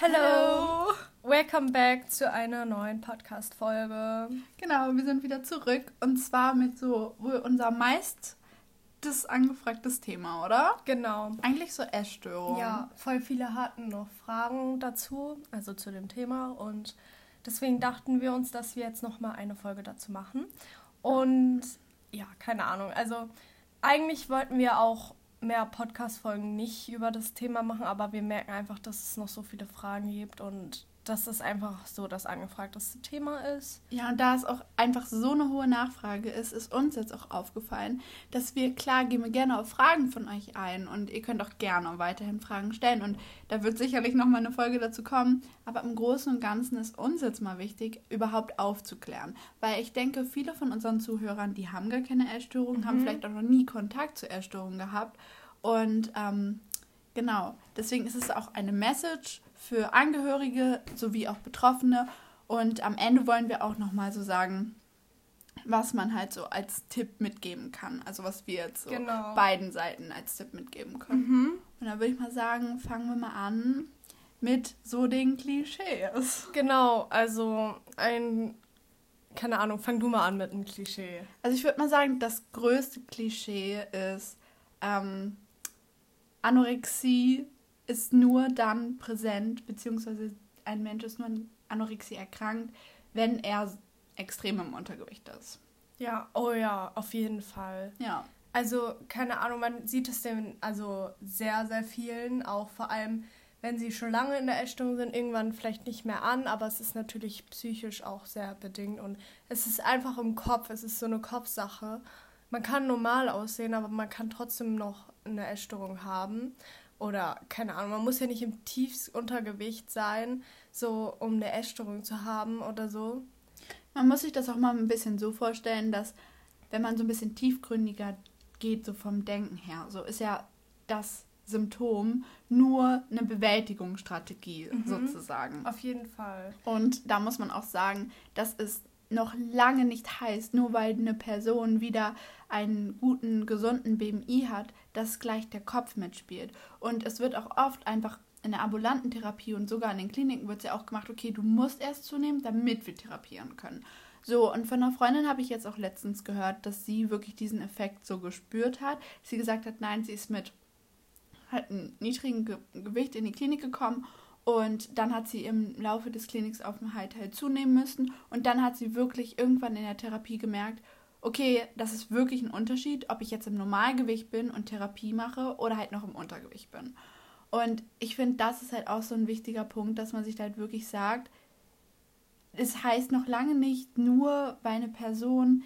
Hello! Welcome back zu einer neuen Podcast-Folge. Genau, wir sind wieder zurück und zwar mit so wohl unser meist das angefragtes Thema, oder? Genau. Eigentlich so Essstörungen. Ja, voll viele hatten noch Fragen dazu, also zu dem Thema und deswegen dachten wir uns, dass wir jetzt noch mal eine Folge dazu machen. Und ja, keine Ahnung, also eigentlich wollten wir auch mehr Podcast-Folgen nicht über das Thema machen, aber wir merken einfach, dass es noch so viele Fragen gibt und dass das einfach so das angefragteste Thema ist. Ja, und da es auch einfach so eine hohe Nachfrage ist, ist uns jetzt auch aufgefallen, dass wir, klar, gehen wir gerne auf Fragen von euch ein und ihr könnt auch gerne weiterhin Fragen stellen und da wird sicherlich nochmal eine Folge dazu kommen, aber im Großen und Ganzen ist uns jetzt mal wichtig, überhaupt aufzuklären, weil ich denke, viele von unseren Zuhörern, die haben gar keine Essstörungen, mhm. haben vielleicht auch noch nie Kontakt zu Essstörungen gehabt und ähm, genau, deswegen ist es auch eine Message für Angehörige sowie auch Betroffene. Und am Ende wollen wir auch nochmal so sagen, was man halt so als Tipp mitgeben kann. Also was wir jetzt so genau. beiden Seiten als Tipp mitgeben können. Mhm. Und da würde ich mal sagen, fangen wir mal an mit so den Klischees. Genau, also ein, keine Ahnung, fang du mal an mit einem Klischee. Also ich würde mal sagen, das größte Klischee ist ähm, Anorexie ist nur dann präsent, beziehungsweise ein Mensch ist nur an Anorexie erkrankt, wenn er extrem im Untergewicht ist. Ja, oh ja, auf jeden Fall. Ja. Also, keine Ahnung, man sieht es den, also sehr, sehr vielen, auch vor allem, wenn sie schon lange in der Essstörung sind, irgendwann vielleicht nicht mehr an, aber es ist natürlich psychisch auch sehr bedingt und es ist einfach im Kopf, es ist so eine Kopfsache. Man kann normal aussehen, aber man kann trotzdem noch eine Essstörung haben oder keine Ahnung, man muss ja nicht im Tiefsuntergewicht sein, so um eine Essstörung zu haben oder so. Man muss sich das auch mal ein bisschen so vorstellen, dass wenn man so ein bisschen tiefgründiger geht, so vom Denken her, so ist ja das Symptom nur eine Bewältigungsstrategie mhm. sozusagen. Auf jeden Fall. Und da muss man auch sagen, das ist noch lange nicht heißt, nur weil eine Person wieder einen guten, gesunden BMI hat, dass gleich der Kopf mitspielt. Und es wird auch oft einfach in der ambulanten Therapie und sogar in den Kliniken wird es ja auch gemacht, okay, du musst erst zunehmen, damit wir therapieren können. So, und von einer Freundin habe ich jetzt auch letztens gehört, dass sie wirklich diesen Effekt so gespürt hat. Sie gesagt hat, nein, sie ist mit halt einem niedrigen Ge Gewicht in die Klinik gekommen und dann hat sie im Laufe des Klinikaufenthalts halt zunehmen müssen. Und dann hat sie wirklich irgendwann in der Therapie gemerkt, okay, das ist wirklich ein Unterschied, ob ich jetzt im Normalgewicht bin und Therapie mache oder halt noch im Untergewicht bin. Und ich finde, das ist halt auch so ein wichtiger Punkt, dass man sich halt wirklich sagt, es heißt noch lange nicht nur, weil eine Person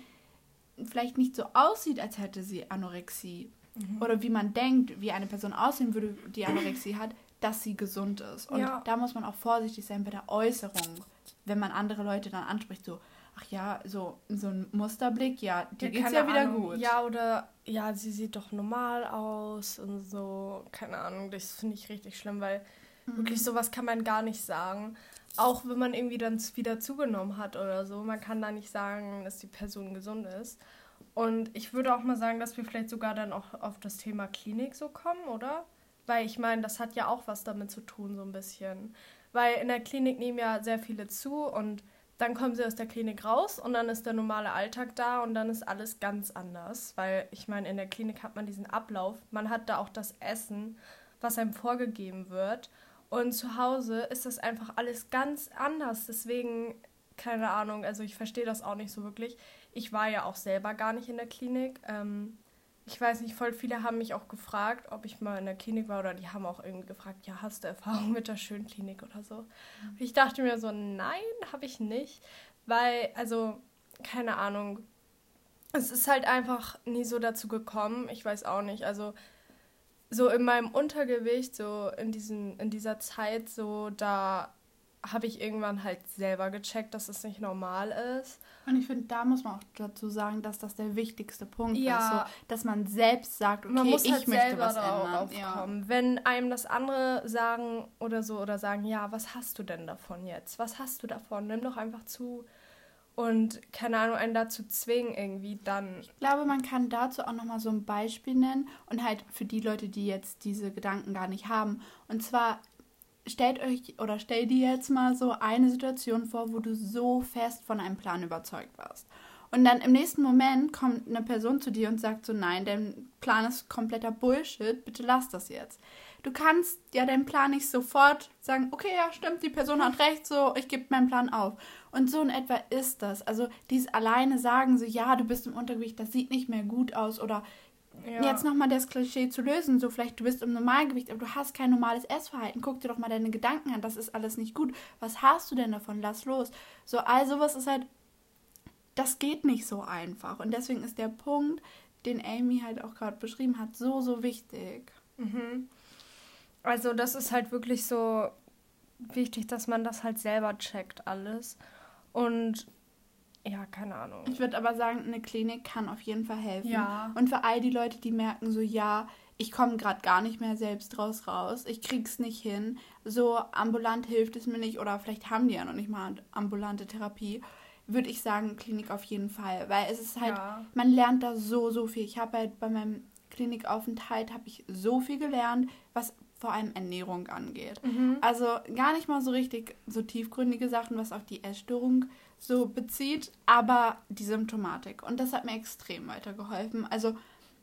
vielleicht nicht so aussieht, als hätte sie Anorexie. Mhm. Oder wie man denkt, wie eine Person aussehen würde, die Anorexie hat, dass sie gesund ist. Und ja. da muss man auch vorsichtig sein bei der Äußerung, wenn man andere Leute dann anspricht, so, ach ja, so, so ein Musterblick, ja, dir ja, geht's ja wieder Ahnung. gut. Ja, oder ja, sie sieht doch normal aus und so, keine Ahnung, das finde ich richtig schlimm, weil mhm. wirklich sowas kann man gar nicht sagen. Auch wenn man irgendwie dann wieder zugenommen hat oder so, man kann da nicht sagen, dass die Person gesund ist. Und ich würde auch mal sagen, dass wir vielleicht sogar dann auch auf das Thema Klinik so kommen, oder? Weil ich meine, das hat ja auch was damit zu tun, so ein bisschen. Weil in der Klinik nehmen ja sehr viele zu und dann kommen sie aus der Klinik raus und dann ist der normale Alltag da und dann ist alles ganz anders. Weil ich meine, in der Klinik hat man diesen Ablauf, man hat da auch das Essen, was einem vorgegeben wird. Und zu Hause ist das einfach alles ganz anders. Deswegen, keine Ahnung, also ich verstehe das auch nicht so wirklich. Ich war ja auch selber gar nicht in der Klinik. Ähm, ich weiß nicht, voll viele haben mich auch gefragt, ob ich mal in der Klinik war oder die haben auch irgendwie gefragt, ja, hast du Erfahrung mit der Schönklinik oder so? Und ich dachte mir so, nein, habe ich nicht, weil, also, keine Ahnung, es ist halt einfach nie so dazu gekommen, ich weiß auch nicht, also so in meinem Untergewicht, so in, diesem, in dieser Zeit, so da habe ich irgendwann halt selber gecheckt, dass es nicht normal ist. Und ich finde, da muss man auch dazu sagen, dass das der wichtigste Punkt ja. ist, so, dass man selbst sagt, okay, man muss ich halt möchte was ändern. Ja. Wenn einem das andere sagen oder so oder sagen, ja, was hast du denn davon jetzt? Was hast du davon? Nimm doch einfach zu. Und keine Ahnung, einen dazu zwingen irgendwie dann. Ich glaube, man kann dazu auch nochmal so ein Beispiel nennen und halt für die Leute, die jetzt diese Gedanken gar nicht haben. Und zwar stellt euch oder stell dir jetzt mal so eine Situation vor, wo du so fest von einem Plan überzeugt warst. Und dann im nächsten Moment kommt eine Person zu dir und sagt so, nein, dein Plan ist kompletter Bullshit, bitte lass das jetzt. Du kannst ja deinen Plan nicht sofort sagen, okay, ja, stimmt, die Person hat recht, so, ich gebe meinen Plan auf. Und so in etwa ist das. Also dieses alleine sagen, so, ja, du bist im Untergewicht, das sieht nicht mehr gut aus oder ja. jetzt nochmal das Klischee zu lösen, so vielleicht du bist im Normalgewicht, aber du hast kein normales Essverhalten, guck dir doch mal deine Gedanken an, das ist alles nicht gut. Was hast du denn davon? Lass los. So, all sowas ist halt das geht nicht so einfach. Und deswegen ist der Punkt, den Amy halt auch gerade beschrieben hat, so, so wichtig. Mhm. Also das ist halt wirklich so wichtig, dass man das halt selber checkt alles. Und ja, keine Ahnung. Ich würde aber sagen, eine Klinik kann auf jeden Fall helfen. Ja. Und für all die Leute, die merken, so ja, ich komme gerade gar nicht mehr selbst draus raus, ich krieg's nicht hin, so ambulant hilft es mir nicht oder vielleicht haben die ja noch nicht mal ambulante Therapie würde ich sagen, Klinik auf jeden Fall. Weil es ist halt, ja. man lernt da so, so viel. Ich habe halt bei meinem Klinikaufenthalt habe ich so viel gelernt, was vor allem Ernährung angeht. Mhm. Also gar nicht mal so richtig so tiefgründige Sachen, was auch die Essstörung so bezieht, aber die Symptomatik. Und das hat mir extrem weitergeholfen. Also,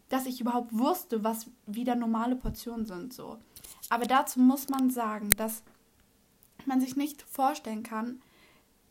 dass ich überhaupt wusste, was wieder normale Portionen sind so. Aber dazu muss man sagen, dass man sich nicht vorstellen kann,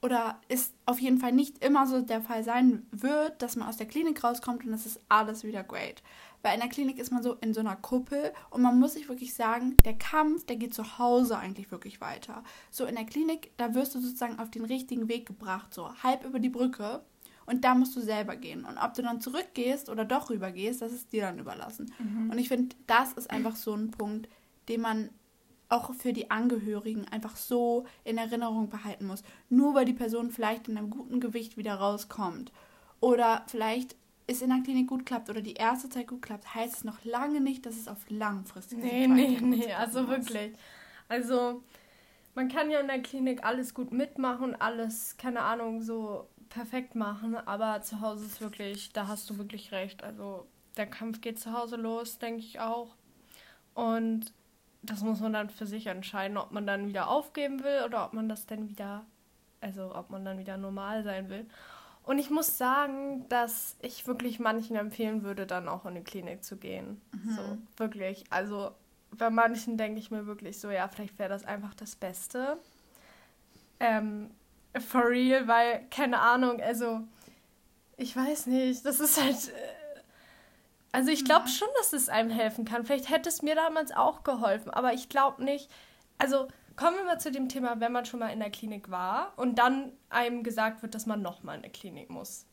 oder ist auf jeden Fall nicht immer so der Fall sein wird, dass man aus der Klinik rauskommt und es ist alles wieder great. Weil in der Klinik ist man so in so einer Kuppel und man muss sich wirklich sagen, der Kampf, der geht zu Hause eigentlich wirklich weiter. So in der Klinik, da wirst du sozusagen auf den richtigen Weg gebracht, so halb über die Brücke und da musst du selber gehen. Und ob du dann zurückgehst oder doch rübergehst, das ist dir dann überlassen. Mhm. Und ich finde, das ist einfach so ein Punkt, den man auch für die Angehörigen einfach so in Erinnerung behalten muss. Nur weil die Person vielleicht in einem guten Gewicht wieder rauskommt oder vielleicht es in der Klinik gut klappt oder die erste Zeit gut klappt, heißt es noch lange nicht, dass es auf langfristig Nee, nee, nee, also muss. wirklich. Also man kann ja in der Klinik alles gut mitmachen, alles, keine Ahnung, so perfekt machen, aber zu Hause ist wirklich, da hast du wirklich recht. Also der Kampf geht zu Hause los, denke ich auch. Und das muss man dann für sich entscheiden, ob man dann wieder aufgeben will oder ob man das dann wieder, also ob man dann wieder normal sein will. Und ich muss sagen, dass ich wirklich manchen empfehlen würde, dann auch in die Klinik zu gehen. Mhm. So, wirklich. Also bei manchen denke ich mir wirklich so, ja, vielleicht wäre das einfach das Beste. Ähm, for real, weil, keine Ahnung, also ich weiß nicht, das ist halt. Äh, also ich glaube schon, dass es einem helfen kann. Vielleicht hätte es mir damals auch geholfen, aber ich glaube nicht. Also kommen wir mal zu dem Thema, wenn man schon mal in der Klinik war und dann einem gesagt wird, dass man nochmal in der Klinik muss.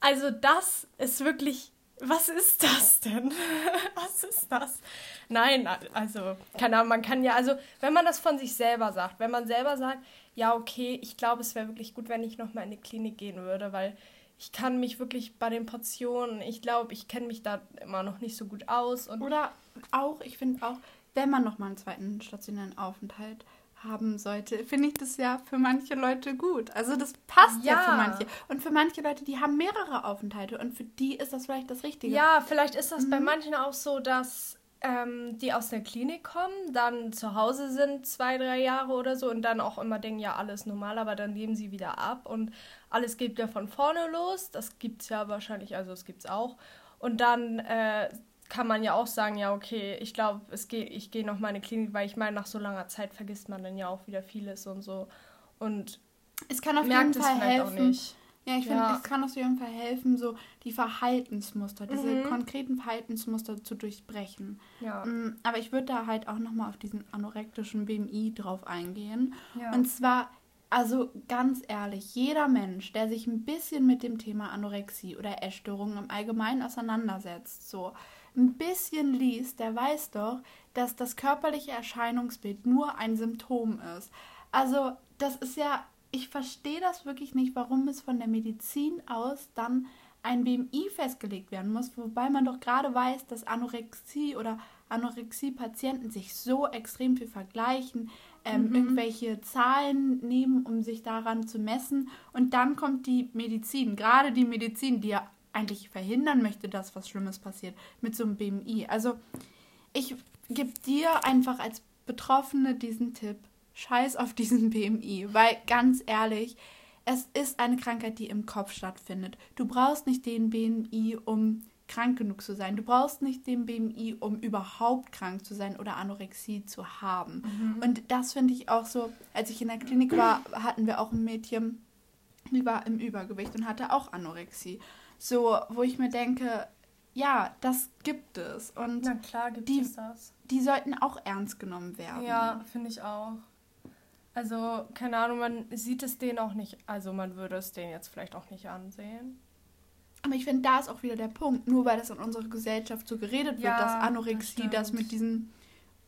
Also das ist wirklich, was ist das denn? was ist das? Nein, also keine Ahnung, man kann ja, also wenn man das von sich selber sagt, wenn man selber sagt, ja okay, ich glaube, es wäre wirklich gut, wenn ich nochmal in die Klinik gehen würde, weil ich kann mich wirklich bei den Portionen, ich glaube, ich kenne mich da immer noch nicht so gut aus. Oder auch, ich finde auch, wenn man nochmal einen zweiten stationären Aufenthalt haben sollte, finde ich das ja für manche Leute gut. Also das passt ja. ja. für manche. Und für manche Leute, die haben mehrere Aufenthalte und für die ist das vielleicht das Richtige. Ja, vielleicht ist das mhm. bei manchen auch so, dass ähm, die aus der Klinik kommen, dann zu Hause sind zwei, drei Jahre oder so und dann auch immer denken, ja, alles normal, aber dann geben sie wieder ab und alles geht ja von vorne los. Das gibt es ja wahrscheinlich, also es gibt es auch. Und dann äh, kann man ja auch sagen, ja, okay, ich glaube, geh, ich gehe noch mal in die Klinik, weil ich meine, nach so langer Zeit vergisst man dann ja auch wieder vieles und so. Und es kann auf jeden Fall helfen. Ja, ich finde, ja. es kann auf jeden Fall helfen, so die Verhaltensmuster, diese mhm. konkreten Verhaltensmuster zu durchbrechen. Ja. Mm, aber ich würde da halt auch nochmal auf diesen anorektischen BMI drauf eingehen. Ja. Und zwar, also ganz ehrlich, jeder Mensch, der sich ein bisschen mit dem Thema Anorexie oder Essstörungen im Allgemeinen auseinandersetzt, so ein bisschen liest, der weiß doch, dass das körperliche Erscheinungsbild nur ein Symptom ist. Also, das ist ja ich verstehe das wirklich nicht, warum es von der Medizin aus dann ein BMI festgelegt werden muss, wobei man doch gerade weiß, dass Anorexie oder Anorexie-Patienten sich so extrem viel vergleichen, ähm, mhm. irgendwelche Zahlen nehmen, um sich daran zu messen. Und dann kommt die Medizin, gerade die Medizin, die ja eigentlich verhindern möchte, dass was Schlimmes passiert, mit so einem BMI. Also ich gebe dir einfach als Betroffene diesen Tipp. Scheiß auf diesen BMI, weil ganz ehrlich, es ist eine Krankheit, die im Kopf stattfindet. Du brauchst nicht den BMI, um krank genug zu sein. Du brauchst nicht den BMI, um überhaupt krank zu sein oder Anorexie zu haben. Mhm. Und das finde ich auch so, als ich in der Klinik war, hatten wir auch ein Mädchen, die war im Übergewicht und hatte auch Anorexie. So, wo ich mir denke, ja, das gibt es. Und Na klar gibt die, es das. Die sollten auch ernst genommen werden. Ja, finde ich auch. Also, keine Ahnung, man sieht es denen auch nicht, also man würde es denen jetzt vielleicht auch nicht ansehen. Aber ich finde, da ist auch wieder der Punkt, nur weil das in unserer Gesellschaft so geredet wird, ja, dass Anorexie das, das, mit diesem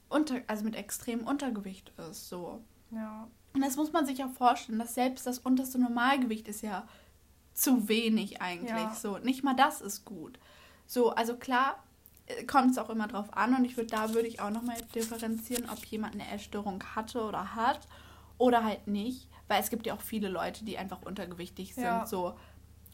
unter, also mit extremem Untergewicht ist. So. Ja. Und das muss man sich auch vorstellen, dass selbst das unterste Normalgewicht ist ja zu wenig eigentlich. Ja. So, nicht mal das ist gut. So, also klar äh, kommt es auch immer drauf an und ich würde da würde ich auch nochmal differenzieren, ob jemand eine Essstörung hatte oder hat oder halt nicht, weil es gibt ja auch viele Leute, die einfach untergewichtig sind, ja. so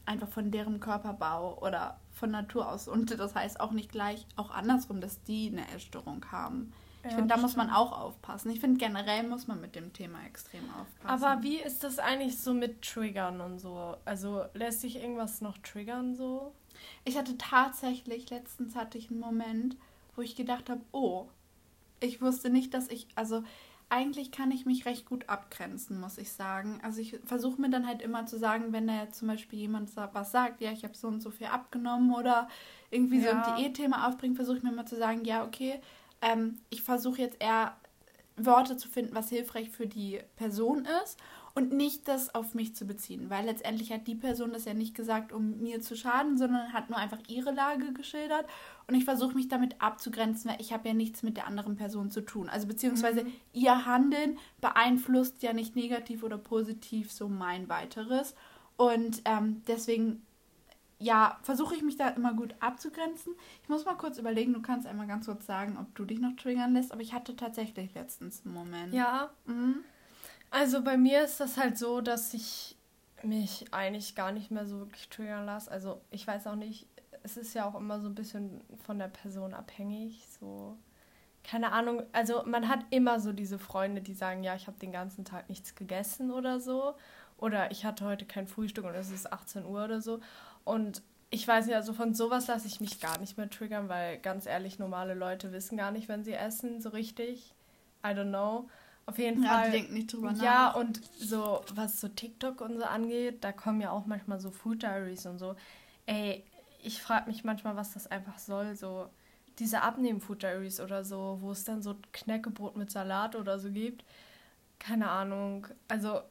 einfach von deren Körperbau oder von Natur aus. Und das heißt auch nicht gleich auch andersrum, dass die eine Essstörung haben. Ich ja, finde, da muss man auch aufpassen. Ich finde, generell muss man mit dem Thema extrem aufpassen. Aber wie ist das eigentlich so mit Triggern und so? Also lässt sich irgendwas noch triggern so? Ich hatte tatsächlich, letztens hatte ich einen Moment, wo ich gedacht habe, oh, ich wusste nicht, dass ich, also eigentlich kann ich mich recht gut abgrenzen, muss ich sagen. Also ich versuche mir dann halt immer zu sagen, wenn da jetzt zum Beispiel jemand was sagt, ja, ich habe so und so viel abgenommen oder irgendwie ja. so ein Diätthema aufbringt, versuche ich mir immer zu sagen, ja, okay, ähm, ich versuche jetzt eher Worte zu finden, was hilfreich für die Person ist und nicht das auf mich zu beziehen, weil letztendlich hat die Person das ja nicht gesagt, um mir zu schaden, sondern hat nur einfach ihre Lage geschildert und ich versuche mich damit abzugrenzen, weil ich habe ja nichts mit der anderen Person zu tun. Also beziehungsweise mhm. ihr Handeln beeinflusst ja nicht negativ oder positiv so mein weiteres und ähm, deswegen ja, versuche ich mich da immer gut abzugrenzen. Ich muss mal kurz überlegen, du kannst einmal ganz kurz sagen, ob du dich noch triggern lässt, aber ich hatte tatsächlich letztens einen Moment. Ja. Mhm. Also bei mir ist das halt so, dass ich mich eigentlich gar nicht mehr so wirklich triggern lasse. Also ich weiß auch nicht, es ist ja auch immer so ein bisschen von der Person abhängig. So, keine Ahnung. Also man hat immer so diese Freunde, die sagen, ja, ich habe den ganzen Tag nichts gegessen oder so. Oder ich hatte heute kein Frühstück und es ist 18 Uhr oder so. Und ich weiß nicht, also von sowas lasse ich mich gar nicht mehr triggern, weil ganz ehrlich, normale Leute wissen gar nicht, wenn sie essen, so richtig. I don't know. Auf jeden ja, Fall. Die denken nicht drüber nach. Ja, und so, was so TikTok und so angeht, da kommen ja auch manchmal so Food Diaries und so. Ey, ich frage mich manchmal, was das einfach soll. So diese Abnehmen-Food Diaries oder so, wo es dann so Knäckebrot mit Salat oder so gibt. Keine Ahnung. Also.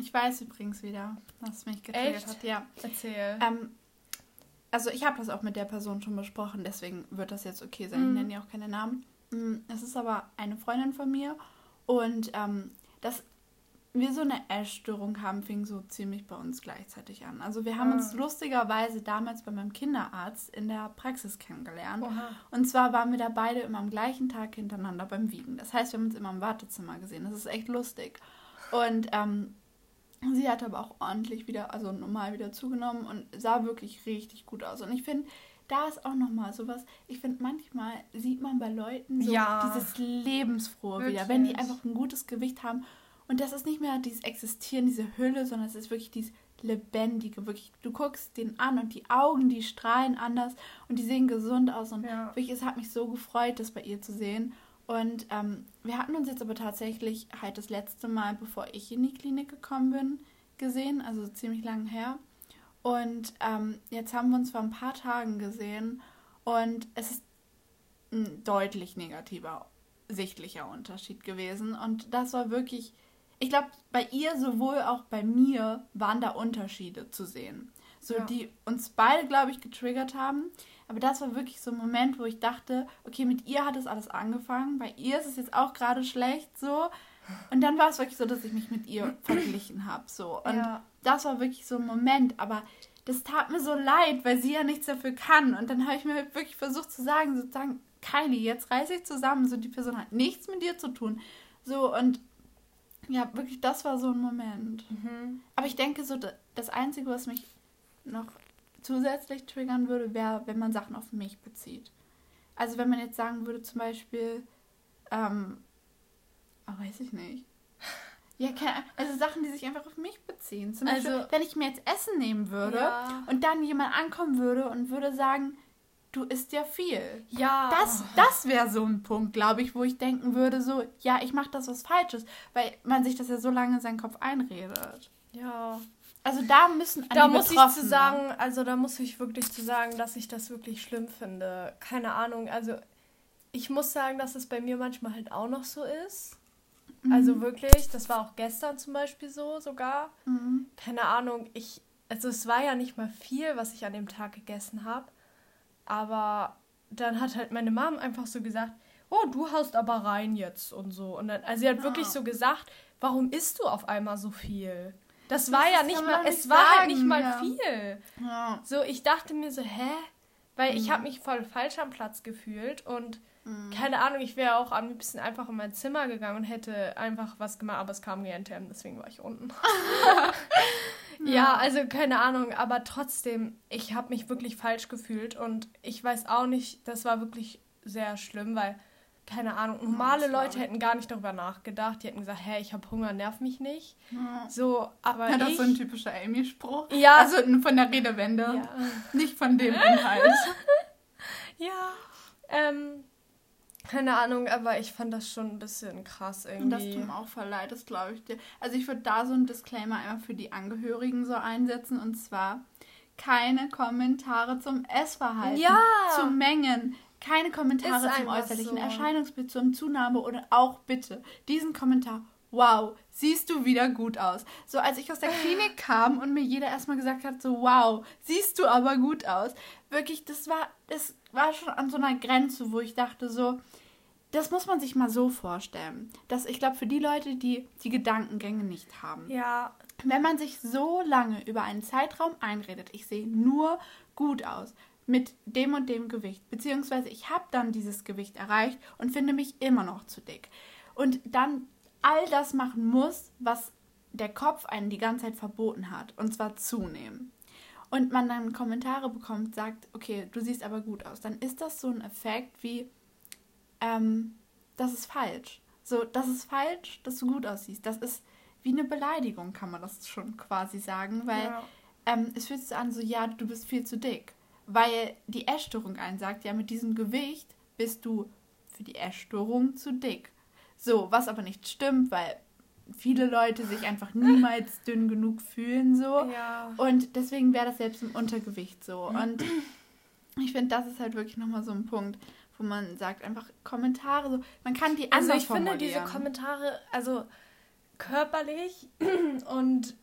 Ich weiß übrigens wieder, was mich getriggert hat. Ja. Erzähl. Ähm, also ich habe das auch mit der Person schon besprochen, deswegen wird das jetzt okay sein. Mhm. Ich nenne ja auch keine Namen. Mm, es ist aber eine Freundin von mir und ähm, dass wir so eine Essstörung haben, fing so ziemlich bei uns gleichzeitig an. Also wir haben ah. uns lustigerweise damals bei meinem Kinderarzt in der Praxis kennengelernt. Oha. Und zwar waren wir da beide immer am gleichen Tag hintereinander beim Wiegen. Das heißt, wir haben uns immer im Wartezimmer gesehen. Das ist echt lustig. Und ähm, sie hat aber auch ordentlich wieder, also normal wieder zugenommen und sah wirklich richtig gut aus. Und ich finde, da ist auch nochmal sowas. Ich finde, manchmal sieht man bei Leuten so ja, dieses Lebensfrohe wirklich. wieder, wenn die einfach ein gutes Gewicht haben. Und das ist nicht mehr dieses Existieren, diese Hülle, sondern es ist wirklich dieses Lebendige. Wirklich, du guckst den an und die Augen, die strahlen anders und die sehen gesund aus. Und ja. wirklich, es hat mich so gefreut, das bei ihr zu sehen. Und ähm, wir hatten uns jetzt aber tatsächlich halt das letzte Mal, bevor ich in die Klinik gekommen bin, gesehen, also ziemlich lange her. Und ähm, jetzt haben wir uns vor ein paar Tagen gesehen und es ist ein deutlich negativer, sichtlicher Unterschied gewesen. Und das war wirklich, ich glaube, bei ihr sowohl auch bei mir waren da Unterschiede zu sehen. So, ja. die uns beide, glaube ich, getriggert haben. Aber das war wirklich so ein Moment, wo ich dachte, okay, mit ihr hat es alles angefangen. Bei ihr ist es jetzt auch gerade schlecht so. Und dann war es wirklich so, dass ich mich mit ihr verglichen habe. So. Und ja. das war wirklich so ein Moment. Aber das tat mir so leid, weil sie ja nichts dafür kann. Und dann habe ich mir wirklich versucht zu sagen, sozusagen, Kylie, jetzt reiß ich zusammen. So, die Person hat nichts mit dir zu tun. So, und ja, wirklich, das war so ein Moment. Mhm. Aber ich denke, so, das Einzige, was mich noch zusätzlich triggern würde, wäre, wenn man Sachen auf mich bezieht. Also wenn man jetzt sagen würde, zum Beispiel, ähm, Oh, weiß ich nicht. Ja, also Sachen, die sich einfach auf mich beziehen. Zum Beispiel, also, wenn ich mir jetzt Essen nehmen würde ja. und dann jemand ankommen würde und würde sagen, du isst ja viel. Ja. Das, das wäre so ein Punkt, glaube ich, wo ich denken würde, so, ja, ich mache das was Falsches, weil man sich das ja so lange in seinen Kopf einredet. Ja. Also da müssen an da muss ich zu sagen, also da muss ich wirklich zu sagen, dass ich das wirklich schlimm finde. Keine Ahnung, also ich muss sagen, dass es bei mir manchmal halt auch noch so ist. Mhm. Also wirklich, das war auch gestern zum Beispiel so sogar. Mhm. Keine Ahnung, ich, also es war ja nicht mal viel, was ich an dem Tag gegessen habe. Aber dann hat halt meine Mom einfach so gesagt, oh, du haust aber rein jetzt und so. Und dann, also sie hat ja. wirklich so gesagt, warum isst du auf einmal so viel? Das, das war ja nicht mal, nicht es sagen, war halt nicht mal ja. viel. Ja. So, ich dachte mir so, hä? Weil mhm. ich habe mich voll falsch am Platz gefühlt und mhm. keine Ahnung, ich wäre auch am liebsten einfach in mein Zimmer gegangen und hätte einfach was gemacht, aber es kam GNTM, deswegen war ich unten. ja. ja, also keine Ahnung, aber trotzdem, ich habe mich wirklich falsch gefühlt und ich weiß auch nicht, das war wirklich sehr schlimm, weil keine Ahnung, normale ja, Leute hätten gar nicht darüber nachgedacht. Die hätten gesagt, hä, ich habe Hunger, nerv mich nicht. Ja. So, aber ja, das ist so ein typischer Amy-Spruch. Ja. Also von der Redewende, ja. nicht von dem Inhalt. ja, ähm, keine Ahnung, aber ich fand das schon ein bisschen krass irgendwie. Und das tut mir auch das glaube ich dir. Also ich würde da so ein Disclaimer einmal für die Angehörigen so einsetzen und zwar keine Kommentare zum Essverhalten, ja. zu Mengen, keine Kommentare zum äußerlichen so. Erscheinungsbild, zum Zunahme oder auch bitte diesen Kommentar. Wow, siehst du wieder gut aus. So als ich aus der Klinik kam und mir jeder erstmal gesagt hat, so wow, siehst du aber gut aus. Wirklich, das war, das war schon an so einer Grenze, wo ich dachte so, das muss man sich mal so vorstellen. Dass ich glaube, für die Leute, die die Gedankengänge nicht haben. Ja. Wenn man sich so lange über einen Zeitraum einredet, ich sehe nur gut aus, mit dem und dem Gewicht, beziehungsweise ich habe dann dieses Gewicht erreicht und finde mich immer noch zu dick. Und dann all das machen muss, was der Kopf einen die ganze Zeit verboten hat, und zwar zunehmen. Und man dann Kommentare bekommt, sagt, okay, du siehst aber gut aus, dann ist das so ein Effekt wie, ähm, das ist falsch. So, das ist falsch, dass du gut aussiehst. Das ist wie eine Beleidigung, kann man das schon quasi sagen, weil ja. ähm, es fühlt sich an, so, ja, du bist viel zu dick weil die Essstörung einsagt, ja, mit diesem Gewicht bist du für die Essstörung zu dick. So, was aber nicht stimmt, weil viele Leute sich einfach niemals dünn genug fühlen so. Ja. Und deswegen wäre das selbst im Untergewicht so. Und ich finde, das ist halt wirklich nochmal so ein Punkt, wo man sagt, einfach Kommentare so, man kann die Also ich finde diese Kommentare, also körperlich und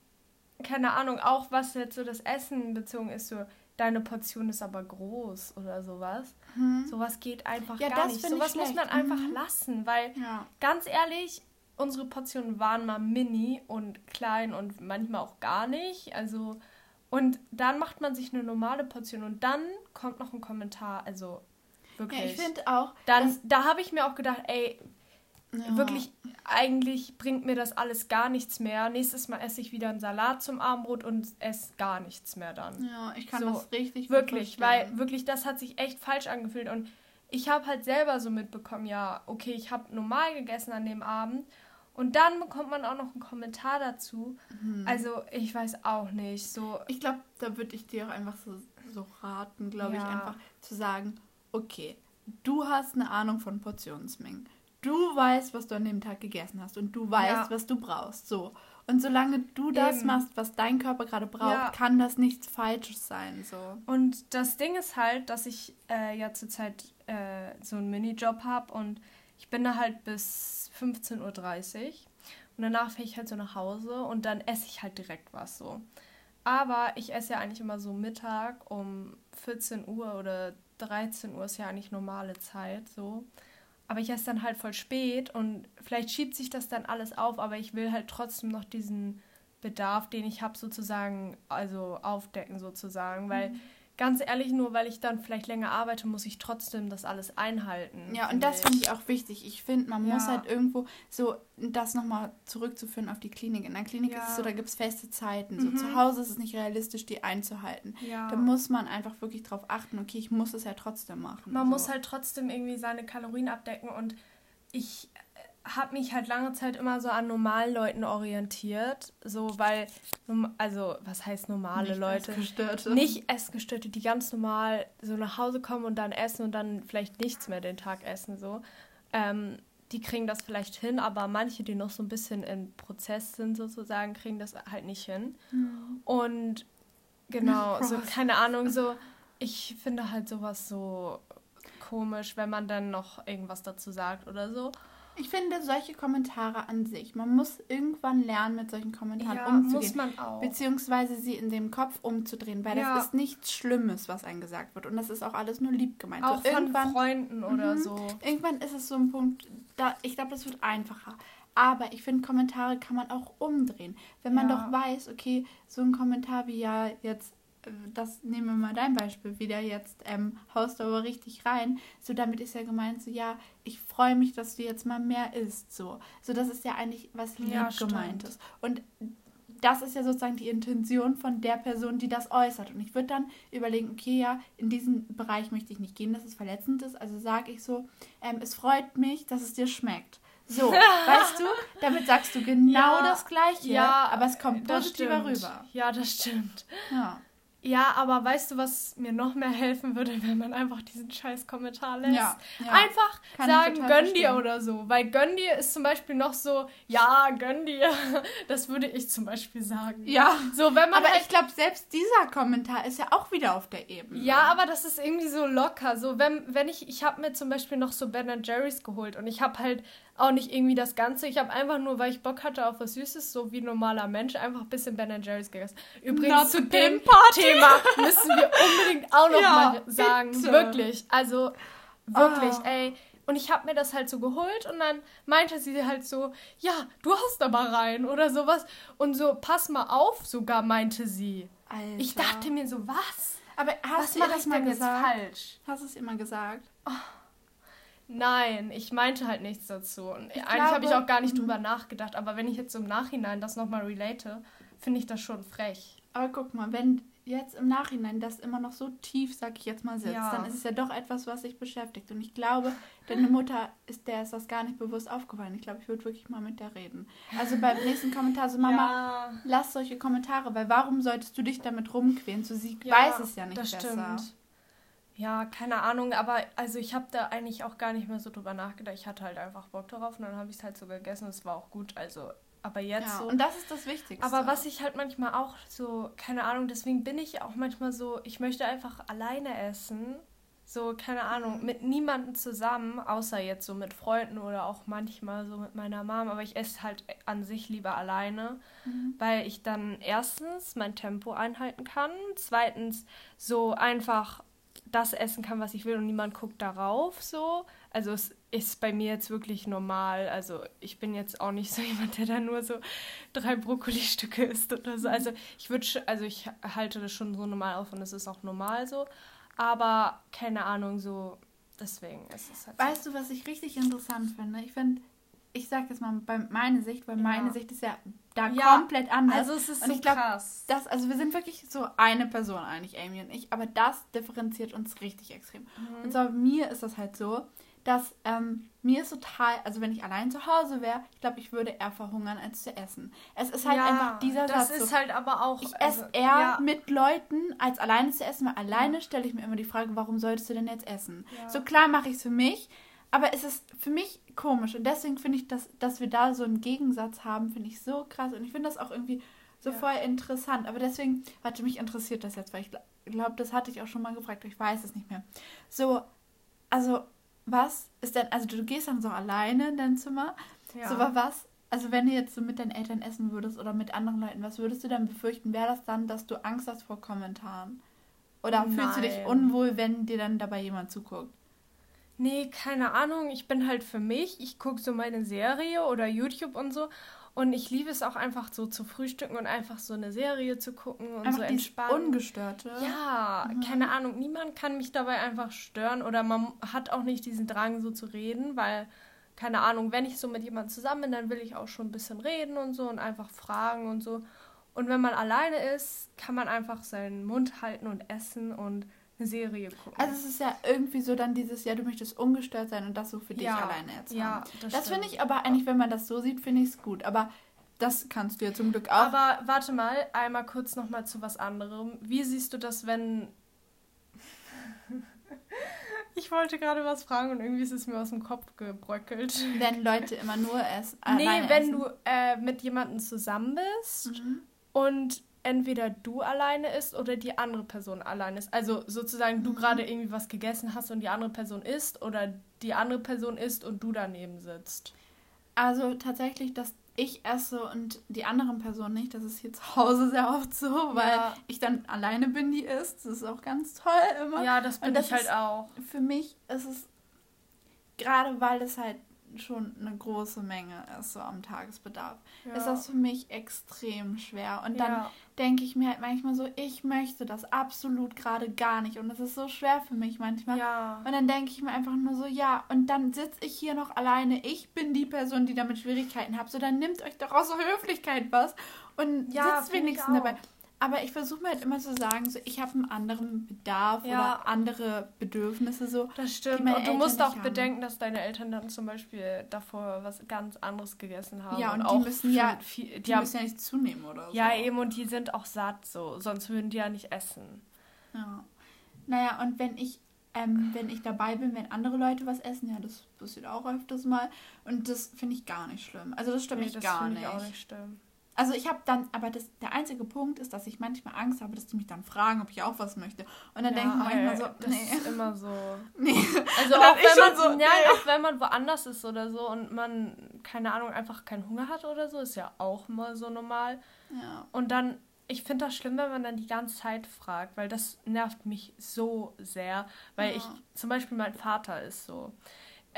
keine Ahnung, auch was jetzt so das Essen bezogen ist, so deine Portion ist aber groß oder sowas. Hm. Sowas geht einfach ja, gar nicht. Sowas muss man einfach mhm. lassen, weil ja. ganz ehrlich, unsere Portionen waren mal mini und klein und manchmal auch gar nicht. Also und dann macht man sich eine normale Portion und dann kommt noch ein Kommentar. Also wirklich. Ja, ich finde auch. Dann da habe ich mir auch gedacht, ey, ja. Wirklich, eigentlich bringt mir das alles gar nichts mehr. Nächstes Mal esse ich wieder einen Salat zum Abendbrot und esse gar nichts mehr dann. Ja, ich kann so, das richtig Wirklich, weil wirklich, das hat sich echt falsch angefühlt. Und ich habe halt selber so mitbekommen, ja, okay, ich habe normal gegessen an dem Abend. Und dann bekommt man auch noch einen Kommentar dazu. Mhm. Also, ich weiß auch nicht. So. Ich glaube, da würde ich dir auch einfach so, so raten, glaube ja. ich, einfach zu sagen, okay, du hast eine Ahnung von Portionsmengen du weißt, was du an dem Tag gegessen hast und du weißt, ja. was du brauchst. So. Und solange du das Eben. machst, was dein Körper gerade braucht, ja. kann das nichts Falsches sein. So. Und das Ding ist halt, dass ich äh, ja zurzeit äh, so einen Minijob habe und ich bin da halt bis 15.30 Uhr. Und danach fahre ich halt so nach Hause und dann esse ich halt direkt was so. Aber ich esse ja eigentlich immer so Mittag um 14 Uhr oder 13 Uhr ist ja eigentlich normale Zeit so aber ich esse dann halt voll spät und vielleicht schiebt sich das dann alles auf, aber ich will halt trotzdem noch diesen Bedarf, den ich habe, sozusagen, also aufdecken sozusagen, weil mhm ganz ehrlich, nur weil ich dann vielleicht länger arbeite, muss ich trotzdem das alles einhalten. Ja, und das finde ich auch wichtig. Ich finde, man ja. muss halt irgendwo so das nochmal zurückzuführen auf die Klinik. In der Klinik ja. ist es so, da gibt es feste Zeiten. So mhm. zu Hause ist es nicht realistisch, die einzuhalten. Ja. Da muss man einfach wirklich drauf achten, okay, ich muss es ja trotzdem machen. Man so. muss halt trotzdem irgendwie seine Kalorien abdecken und ich habe mich halt lange Zeit immer so an normalen Leuten orientiert, so weil, also was heißt normale nicht Leute? Essgestörte. Nicht Essgestörte, die ganz normal so nach Hause kommen und dann essen und dann vielleicht nichts mehr den Tag essen, so. Ähm, die kriegen das vielleicht hin, aber manche, die noch so ein bisschen im Prozess sind sozusagen, kriegen das halt nicht hin. Mhm. Und genau, so keine Ahnung, so ich finde halt sowas so komisch, wenn man dann noch irgendwas dazu sagt oder so. Ich finde solche Kommentare an sich, man muss irgendwann lernen, mit solchen Kommentaren ja, umzugehen. Muss man auch. Beziehungsweise sie in dem Kopf umzudrehen, weil ja. das ist nichts Schlimmes, was einem gesagt wird. Und das ist auch alles nur lieb gemeint. Auch so, von Freunden oder mhm, so. Irgendwann ist es so ein Punkt, da, ich glaube, das wird einfacher. Aber ich finde, Kommentare kann man auch umdrehen. Wenn man ja. doch weiß, okay, so ein Kommentar wie ja jetzt das nehmen wir mal dein Beispiel wieder jetzt, ähm, haust du aber richtig rein. So, damit ist ja gemeint, so, ja, ich freue mich, dass du jetzt mal mehr isst, so. So, das ist ja eigentlich was lieb ja, gemeintes. Und das ist ja sozusagen die Intention von der Person, die das äußert. Und ich würde dann überlegen, okay, ja, in diesen Bereich möchte ich nicht gehen, dass es verletzend ist. Also sage ich so, ähm, es freut mich, dass es dir schmeckt. So, weißt du, damit sagst du genau ja, das Gleiche, ja, aber es kommt positiver rüber. Ja, das stimmt. Ja. Ja, aber weißt du, was mir noch mehr helfen würde, wenn man einfach diesen scheiß Kommentar lässt? Ja, ja. Einfach Kann sagen, gönn verstehen. dir oder so. Weil gönn dir ist zum Beispiel noch so, ja, gönn dir. Das würde ich zum Beispiel sagen. Ja. So, wenn man aber halt, ich glaube, selbst dieser Kommentar ist ja auch wieder auf der Ebene. Ja, aber das ist irgendwie so locker. So, wenn, wenn ich, ich habe mir zum Beispiel noch so Ben Jerry's geholt und ich habe halt auch nicht irgendwie das Ganze. Ich habe einfach nur, weil ich Bock hatte auf was Süßes, so wie ein normaler Mensch, einfach ein bisschen Ben Jerry's gegessen. Übrigens Not zu dem Thema müssen wir unbedingt auch noch ja, mal sagen. Bitte. Wirklich. Also wirklich, oh. ey. Und ich habe mir das halt so geholt und dann meinte sie halt so, ja, du hast aber rein oder sowas. Und so, pass mal auf, sogar meinte sie. Alter. Ich dachte mir so, was? Aber hast was du das mal gesagt? falsch? Hast du es immer gesagt? Oh. Nein, ich meinte halt nichts dazu. Und ich eigentlich habe ich auch gar nicht mhm. drüber nachgedacht. Aber wenn ich jetzt im Nachhinein das nochmal relate, finde ich das schon frech. Aber guck mal, wenn jetzt im Nachhinein das immer noch so tief, sag ich jetzt mal, sitzt, ja. dann ist es ja doch etwas, was sich beschäftigt. Und ich glaube, deine Mutter ist der ist das gar nicht bewusst aufgefallen. Ich glaube, ich würde wirklich mal mit der reden. Also beim nächsten Kommentar so, Mama, ja. lass solche Kommentare, weil warum solltest du dich damit rumquälen? So, sie ja, weiß es ja nicht das besser. Stimmt. Ja, keine Ahnung, aber also ich habe da eigentlich auch gar nicht mehr so drüber nachgedacht. Ich hatte halt einfach Bock darauf und dann habe ich es halt so gegessen. Es war auch gut, also aber jetzt ja, so. Und das ist das Wichtigste. Aber was ich halt manchmal auch so, keine Ahnung, deswegen bin ich auch manchmal so, ich möchte einfach alleine essen. So, keine Ahnung, mit niemandem zusammen, außer jetzt so mit Freunden oder auch manchmal so mit meiner Mom. Aber ich esse halt an sich lieber alleine, mhm. weil ich dann erstens mein Tempo einhalten kann, zweitens so einfach das essen kann, was ich will und niemand guckt darauf so. Also es ist bei mir jetzt wirklich normal. Also ich bin jetzt auch nicht so jemand, der da nur so drei Brokkolistücke isst oder so. Also ich würde, also ich halte das schon so normal auf und es ist auch normal so. Aber keine Ahnung, so deswegen ist es halt. Weißt so. du, was ich richtig interessant finde? Ich finde, ich sage jetzt mal bei meine Sicht, weil ja. meine Sicht ist ja da ja, komplett anders. Also es ist und so ich glaub, krass. Das, also wir sind wirklich so eine Person eigentlich, Amy und ich, aber das differenziert uns richtig extrem. Mhm. Und zwar mir ist das halt so, dass ähm, mir ist total, also wenn ich allein zu Hause wäre, ich glaube, ich würde eher verhungern als zu essen. Es ist halt ja, einfach dieser das Satz. Das ist so, halt aber auch. Ich also, esse eher ja. mit Leuten als alleine zu essen, weil alleine stelle ich mir immer die Frage, warum solltest du denn jetzt essen? So klar mache ich es für mich, aber es ist für mich komisch und deswegen finde ich, dass, dass wir da so einen Gegensatz haben, finde ich so krass und ich finde das auch irgendwie so ja. voll interessant. Aber deswegen, warte, mich interessiert das jetzt, weil ich glaube, das hatte ich auch schon mal gefragt, ich weiß es nicht mehr. So, also, was ist denn, also du gehst dann so alleine in dein Zimmer, ja. so, aber was, also wenn du jetzt so mit deinen Eltern essen würdest oder mit anderen Leuten, was würdest du dann befürchten? Wäre das dann, dass du Angst hast vor Kommentaren? Oder Nein. fühlst du dich unwohl, wenn dir dann dabei jemand zuguckt? Nee, keine Ahnung. Ich bin halt für mich. Ich gucke so meine Serie oder YouTube und so. Und ich liebe es auch einfach so zu frühstücken und einfach so eine Serie zu gucken und einfach so entspannen. Ungestörte. Ja, mhm. keine Ahnung. Niemand kann mich dabei einfach stören oder man hat auch nicht diesen Drang so zu reden, weil, keine Ahnung, wenn ich so mit jemandem zusammen bin, dann will ich auch schon ein bisschen reden und so und einfach fragen und so. Und wenn man alleine ist, kann man einfach seinen Mund halten und essen und eine Serie gucken. Also es ist ja irgendwie so dann dieses, ja, du möchtest ungestört sein und das so für dich Ja, alleine jetzt haben. ja, das das finde ich aber eigentlich, wenn man das so sieht, finde ich es gut. Aber das kannst du ja zum Glück auch. Aber warte mal, einmal kurz noch mal zu was anderem. Wie siehst du das, wenn... ich wollte gerade was fragen und irgendwie ist es mir aus dem Kopf gebröckelt. wenn Leute immer nur essen. Nee, wenn essen. du äh, mit jemandem zusammen bist Mhm. und entweder du alleine isst oder die andere Person alleine ist. Also sozusagen du gerade irgendwie was gegessen hast und die andere Person isst oder die andere Person isst und du daneben sitzt. Also tatsächlich, dass ich esse und die anderen Personen nicht, das ist hier zu Hause sehr oft so, weil Ja. ich dann alleine bin, die isst. Das ist auch ganz toll immer. Ja, das bin das ich halt auch. Für mich ist es, gerade weil es halt schon eine große Menge ist, so am Tagesbedarf, Ja. ist das für mich extrem schwer. Und dann ja. Denke ich mir halt manchmal so, ich möchte das absolut gerade gar nicht. Und das ist so schwer für mich manchmal. ja. Und dann denke ich mir einfach nur so, ja, und dann sitze ich hier noch alleine. Ich bin die Person, die damit Schwierigkeiten hat. So, dann nimmt euch doch aus der Höflichkeit was und Ja, sitzt wenigstens dabei. Aber ich versuche mir halt immer zu sagen, so, ich habe einen anderen Bedarf Ja. oder andere Bedürfnisse so. Das stimmt. Und du Eltern musst auch haben. bedenken, dass deine Eltern dann zum Beispiel davor was ganz anderes gegessen haben. Ja, und die auch müssen ja- viel, Die haben, müssen ja nicht zunehmen oder so. ja, eben, und die sind auch satt so. Sonst würden die ja nicht essen. Ja. Naja, und wenn ich, ähm, wenn ich dabei bin, wenn andere Leute was essen, ja, das passiert auch öfters mal. Und das finde ich gar nicht schlimm. Also das stört Nee, mich das gar nicht. ich auch nicht schlimm. Also ich habe dann, aber das, der einzige Punkt ist, dass ich manchmal Angst habe, dass die mich dann fragen, ob ich auch was möchte. Und dann denke ich manchmal so, das nee, ist immer so. nee. Also auch wenn, man, so, ja, nee. auch wenn man woanders ist oder so und man, keine Ahnung, einfach keinen Hunger hat oder so, ist ja auch mal so normal. Ja. Und dann, ich finde das schlimm, wenn man dann die ganze Zeit fragt, weil das nervt mich so sehr. Weil Ja. ich, zum Beispiel mein Vater ist so.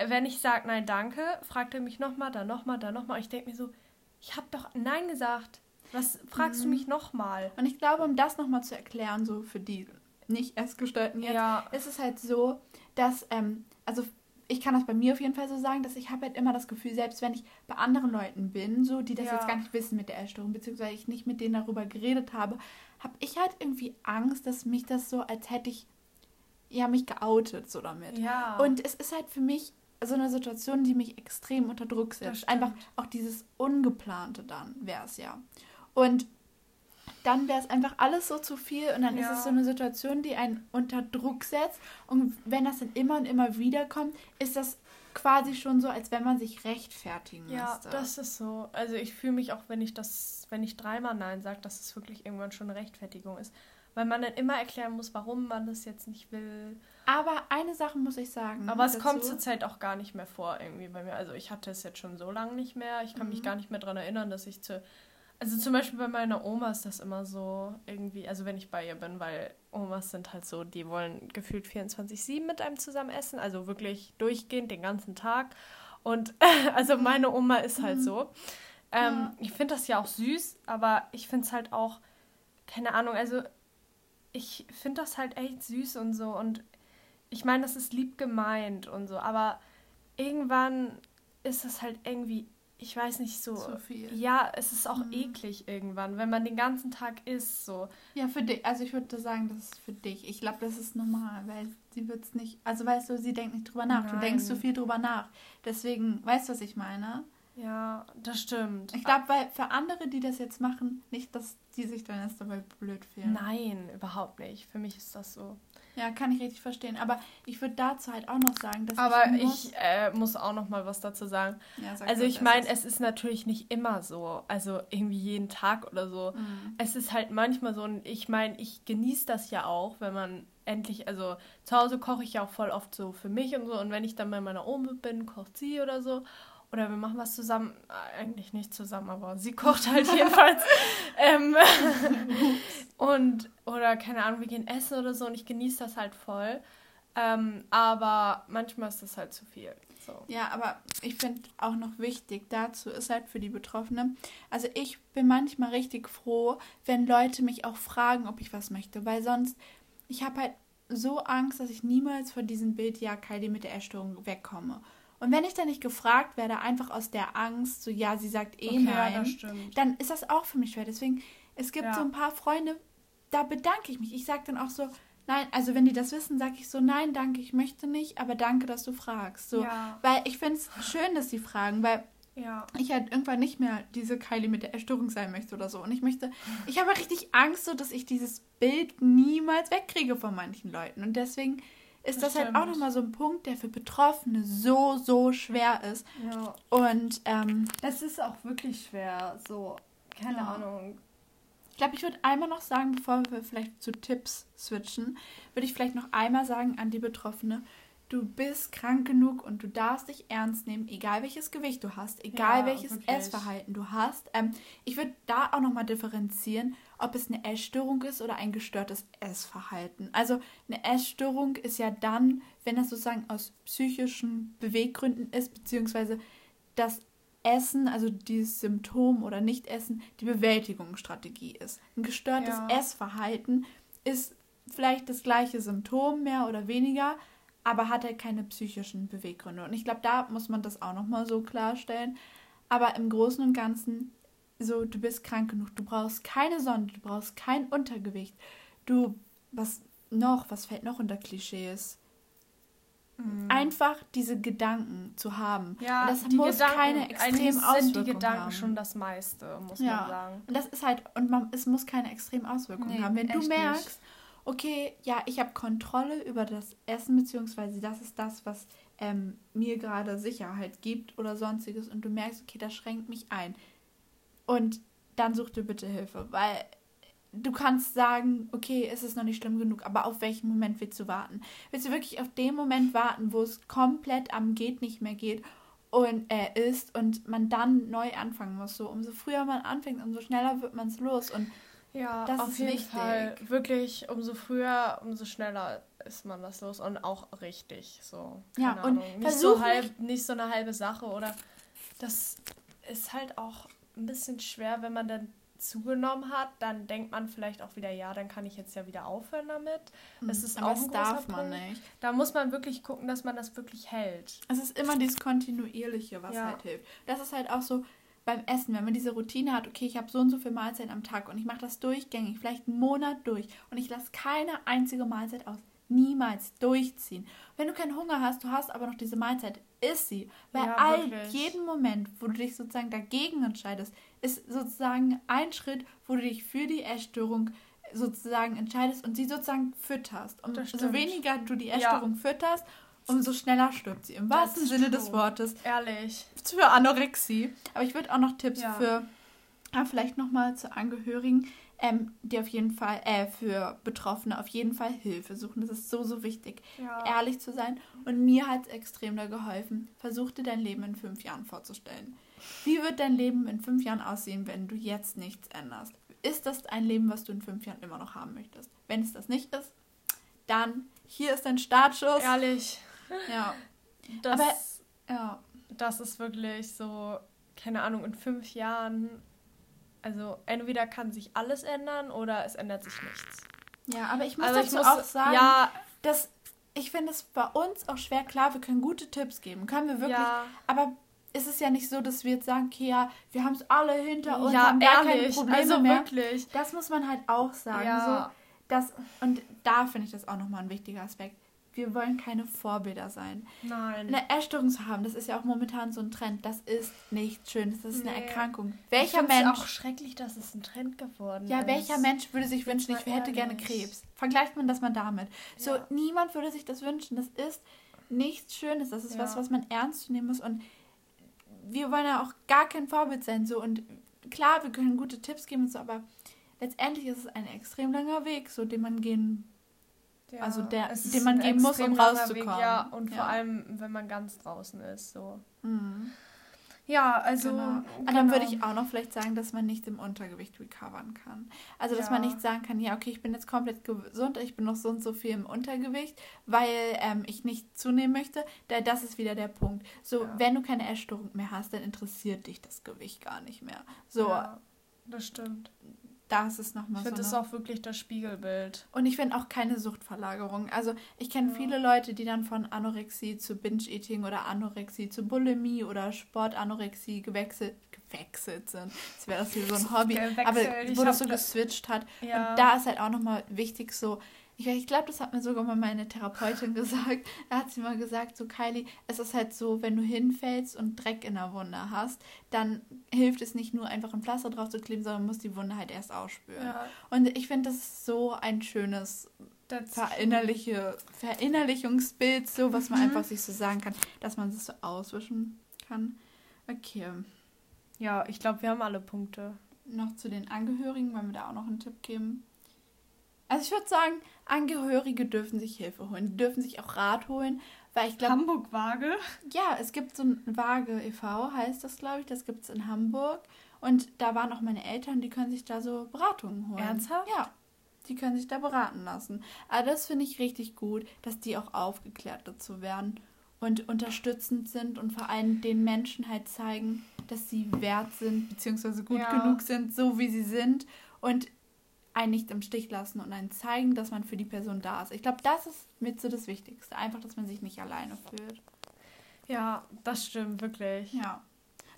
Wenn ich sage nein, danke, fragt er mich nochmal, dann nochmal, dann nochmal. Ich denke mir so, ich habe doch nein gesagt. Was fragst Mhm. du mich nochmal? Und ich glaube, um das nochmal zu erklären, so für die nicht Essgestörten jetzt, Ja. ist es halt so, dass, ähm, also ich kann das bei mir auf jeden Fall so sagen, dass ich habe halt immer das Gefühl, selbst wenn ich bei anderen Leuten bin, so die das Ja. jetzt gar nicht wissen mit der Essstörung, beziehungsweise ich nicht mit denen darüber geredet habe, habe ich halt irgendwie Angst, dass mich das so, als hätte ich ja mich geoutet so damit. Ja. Und es ist halt für mich so eine Situation, die mich extrem unter Druck setzt. Einfach auch dieses Ungeplante dann wäre es ja. Und dann wäre es einfach alles so zu viel und dann Ja. ist es so eine Situation, die einen unter Druck setzt. Und wenn das dann immer und immer wieder kommt, ist das quasi schon so, als wenn man sich rechtfertigen Ja, müsste. das ist so. Also ich fühle mich auch, wenn ich das, wenn ich dreimal Nein sage, dass es wirklich irgendwann schon eine Rechtfertigung ist. Weil man dann immer erklären muss, warum man das jetzt nicht will. Aber eine Sache muss ich sagen. Aber es dazu. kommt zurzeit auch gar nicht mehr vor irgendwie bei mir. Also ich hatte es jetzt schon so lange nicht mehr. Ich kann mich Mhm. gar nicht mehr daran erinnern, dass ich zu... Also zum Beispiel bei meiner Oma ist das immer so irgendwie, also wenn ich bei ihr bin, weil Omas sind halt so, die wollen gefühlt 24-7 mit einem zusammen essen, also wirklich durchgehend den ganzen Tag. Und also meine Oma ist halt Mhm. so. Ähm, Ja. Ich finde das ja auch süß, aber ich finde es halt auch, keine Ahnung, also ich finde das halt echt süß und so. Und ich meine, das ist lieb gemeint und so, aber irgendwann ist das halt irgendwie, ich weiß nicht so. Zu viel. Ja, es ist auch Mhm. eklig irgendwann, wenn man den ganzen Tag isst, so. Ja, für dich. Also ich würde sagen, das ist für dich. Ich glaube, das ist normal, weil sie wird es nicht. Also weißt du, sie denkt nicht drüber nach. Du Nein. denkst so viel drüber nach. Deswegen, weißt du, was ich meine? Ja, das stimmt. Ich glaube, weil für andere, die das jetzt machen, nicht, dass die sich dann erst dabei blöd fühlen. Nein, überhaupt nicht. Für mich ist das so. Ja, kann ich richtig verstehen. Aber ich würde dazu halt auch noch sagen, dass Aber ich, muss, ich äh, muss auch noch mal was dazu sagen. Ja, sag Also ich meine, es ist natürlich nicht immer so. Also irgendwie jeden Tag oder so. Mhm. Es ist halt manchmal so, und ich meine, ich genieße das ja auch, wenn man endlich, also zu Hause koche ich ja auch voll oft so für mich und so. Und wenn ich dann bei meiner Oma bin, kocht sie oder so. Oder wir machen was zusammen, äh, eigentlich nicht zusammen, aber sie kocht halt jedenfalls. ähm, und, oder keine Ahnung, wir gehen essen oder so und ich genieße das halt voll. Ähm, aber manchmal ist das halt zu viel. So. Ja, aber ich finde auch noch wichtig dazu ist halt für die Betroffene. Also ich bin manchmal richtig froh, wenn Leute mich auch fragen, ob ich was möchte, weil sonst ich habe halt so Angst, dass ich niemals von diesem Bild ja Kylie mit der Essstörung wegkomme. Und wenn ich dann nicht gefragt werde, einfach aus der Angst, so ja, sie sagt eh Okay, ja, nein, stimmt. dann ist das auch für mich schwer. Deswegen, es gibt Ja. so ein paar Freunde, da bedanke ich mich. Ich sage dann auch so, nein, also wenn die das wissen, sage ich so, nein, danke, ich möchte nicht, aber danke, dass du fragst. So, ja. Weil ich finde es schön, dass sie fragen, weil ja. ich halt irgendwann nicht mehr diese Kylie mit der Erstörung sein möchte oder so. Und ich möchte, ich habe richtig Angst, so dass ich dieses Bild niemals wegkriege von manchen Leuten. Und deswegen ist das, das halt auch nochmal so ein Punkt, der für Betroffene so, so schwer ist. Ja. Und ähm, das ist auch wirklich schwer. So, keine ja. Ahnung. Ich glaube, ich würde einmal noch sagen, bevor wir vielleicht zu Tipps switchen, würde ich vielleicht noch einmal sagen an die Betroffene, du bist krank genug und du darfst dich ernst nehmen, egal welches Gewicht du hast, egal ja, welches wirklich. Essverhalten du hast. Ähm, ich würde da auch nochmal differenzieren, ob es eine Essstörung ist oder ein gestörtes Essverhalten. Also eine Essstörung ist ja dann, wenn das sozusagen aus psychischen Beweggründen ist, beziehungsweise das Essen, also dieses Symptom oder Nicht-Essen, die Bewältigungsstrategie ist. Ein gestörtes ja. Essverhalten ist vielleicht das gleiche Symptom, mehr oder weniger, aber hat halt keine psychischen Beweggründe. Und ich glaube, da muss man das auch nochmal so klarstellen. Aber im Großen und Ganzen, so, du bist krank genug, du brauchst keine Sonne, du brauchst kein Untergewicht. Du, was noch, was fällt noch unter Klischees? Mhm. Einfach diese Gedanken zu haben. Ja, und das muss Gedanken, keine extremen Auswirkungen sind die Gedanken haben. schon das meiste, muss ja. man sagen. Und das ist halt, und man, es muss keine extremen Auswirkungen nee, haben. Wenn du merkst, nicht okay, ja, ich habe Kontrolle über das Essen, beziehungsweise das ist das, was ähm, mir gerade Sicherheit gibt oder sonstiges und du merkst, okay, das schränkt mich ein. Und dann such dir bitte Hilfe, weil du kannst sagen, okay, es ist noch nicht schlimm genug, aber auf welchen Moment willst du warten? Willst du wirklich auf den Moment warten, wo es komplett am geht nicht mehr geht und äh, ist und man dann neu anfangen muss? So, umso früher man anfängt, umso schneller wird man es los und ja, das auf jeden wichtig. Fall. Wirklich, umso früher, umso schneller ist man das los und auch richtig. So. ja, Ahnung. und nicht so, halb, nicht so eine halbe Sache oder das ist halt auch ein bisschen schwer, wenn man dann zugenommen hat, dann denkt man vielleicht auch wieder, ja, dann kann ich jetzt ja wieder aufhören damit. Das ist Aber auch ein darf man Punkt. nicht. Da muss man wirklich gucken, dass man das wirklich hält. Es ist immer dieses kontinuierliche, was ja. halt hilft. Das ist halt auch so, beim Essen, wenn man diese Routine hat, okay, ich habe so und so viele Mahlzeiten am Tag und ich mache das durchgängig, vielleicht einen Monat durch und ich lasse keine einzige Mahlzeit aus. Niemals durchziehen. Wenn du keinen Hunger hast, du hast aber noch diese Mahlzeit, isst sie. Bei ja, all jeden Moment, wo du dich sozusagen dagegen entscheidest, ist sozusagen ein Schritt, wo du dich für die Essstörung sozusagen entscheidest und sie sozusagen fütterst. Und so weniger du die Essstörung ja. fütterst, umso schneller stirbt sie. Im wahrsten Sinne des Wortes. Ehrlich. Für Anorexie. Aber ich würde auch noch Tipps ja. für, ja, vielleicht nochmal zu Angehörigen, ähm, die auf jeden Fall, äh, für Betroffene auf jeden Fall Hilfe suchen. Das ist so, so wichtig, ja. ehrlich zu sein. Und mir hat es extrem da geholfen. Versuch dir dein Leben in fünf Jahren vorzustellen. Wie wird dein Leben in fünf Jahren aussehen, wenn du jetzt nichts änderst? Ist das ein Leben, was du in fünf Jahren immer noch haben möchtest? Wenn es das nicht ist, dann hier ist dein Startschuss. Ehrlich. Ja. Das, Aber, ja. Das ist wirklich so, keine Ahnung, in fünf Jahren, also entweder kann sich alles ändern oder es ändert sich nichts. Ja, aber ich muss also dazu ich muss, auch sagen, ja, dass ich finde es bei uns auch schwer, klar, wir können gute Tipps geben, können wir wirklich, ja. aber ist es ja nicht so, dass wir jetzt sagen, okay, ja, wir haben es alle hinter uns, ja, haben gar ehrlich, keine Probleme also mehr. Wirklich. Das muss man halt auch sagen. Ja. So, das, und da finde ich das auch nochmal ein wichtiger Aspekt wir wollen keine Vorbilder sein. Nein. Eine Essstörung zu haben, das ist ja auch momentan so ein Trend. Das ist nicht schön. Das ist nee. eine Erkrankung. Welcher ich Mensch. Es auch schrecklich, dass es ein Trend geworden ja, ist. Ja, welcher Mensch würde sich wünschen, ich hätte gerne Krebs? Vergleicht man das mal damit. So, ja. niemand würde sich das wünschen. Das ist nichts Schönes. Das ist ja. was, was man ernst nehmen muss. Und wir wollen ja auch gar kein Vorbild sein. So, und klar, wir können gute Tipps geben und so, aber letztendlich ist es ein extrem langer Weg, so den man gehen ja, also der, den man gehen muss, um rauszukommen. Weg, ja, und ja. vor allem, wenn man ganz draußen ist. So. Mhm. Ja, also. Genau. genau. dann würde ich auch noch vielleicht sagen, dass man nicht im Untergewicht recovern kann. Also, dass ja. man nicht sagen kann, ja, okay, ich bin jetzt komplett gesund, ich bin noch so und so viel im Untergewicht, weil ähm, ich nicht zunehmen möchte. Da, das ist wieder der Punkt. So, ja. wenn du keine Essstörung mehr hast, dann interessiert dich das Gewicht gar nicht mehr. So. Ja, das stimmt das ist nochmal so. Ich finde, das ist auch wirklich das Spiegelbild. Und ich finde auch keine Suchtverlagerung. Also, ich kenne ja. viele Leute, die dann von Anorexie zu Binge-Eating oder Anorexie zu Bulimie oder Sportanorexie gewechselt, gewechselt sind. Das wäre das hier so ein Hobby. aber wo das so geswitcht hat. Ja. Und da ist halt auch nochmal wichtig, so, Ich, ich glaube, das hat mir sogar mal meine Therapeutin gesagt. Da hat sie mal gesagt, so Kylie, es ist halt so, wenn du hinfällst und Dreck in der Wunde hast, dann hilft es nicht nur einfach ein Pflaster drauf zu kleben, sondern muss die Wunde halt erst ausspüren. Ja. Und ich finde, das ist so ein schönes Verinnerliche, Verinnerlichungsbild, so was man mhm. einfach sich so sagen kann, dass man es so auswischen kann. Okay. Ja, ich glaube, wir haben alle Punkte. Noch zu den Angehörigen, wollen wir da auch noch einen Tipp geben? Also ich würde sagen, Angehörige dürfen sich Hilfe holen. Die dürfen sich auch Rat holen, weil ich glaube... Hamburg Waage? Ja, es gibt so ein Waage e.V., heißt das, glaube ich. Das gibt es in Hamburg. Und da waren auch meine Eltern, die können sich da so Beratungen holen. Ernsthaft? Ja, die können sich da beraten lassen. Aber das finde ich richtig gut, dass die auch aufgeklärt dazu werden und unterstützend sind und vor allem den Menschen halt zeigen, dass sie wert sind, beziehungsweise gut ja. genug sind, so wie sie sind. Und einen nicht im Stich lassen und einen zeigen, dass man für die Person da ist. Ich glaube, das ist mit so das Wichtigste. Einfach, dass man sich nicht alleine fühlt. Ja, das stimmt, wirklich. Ja.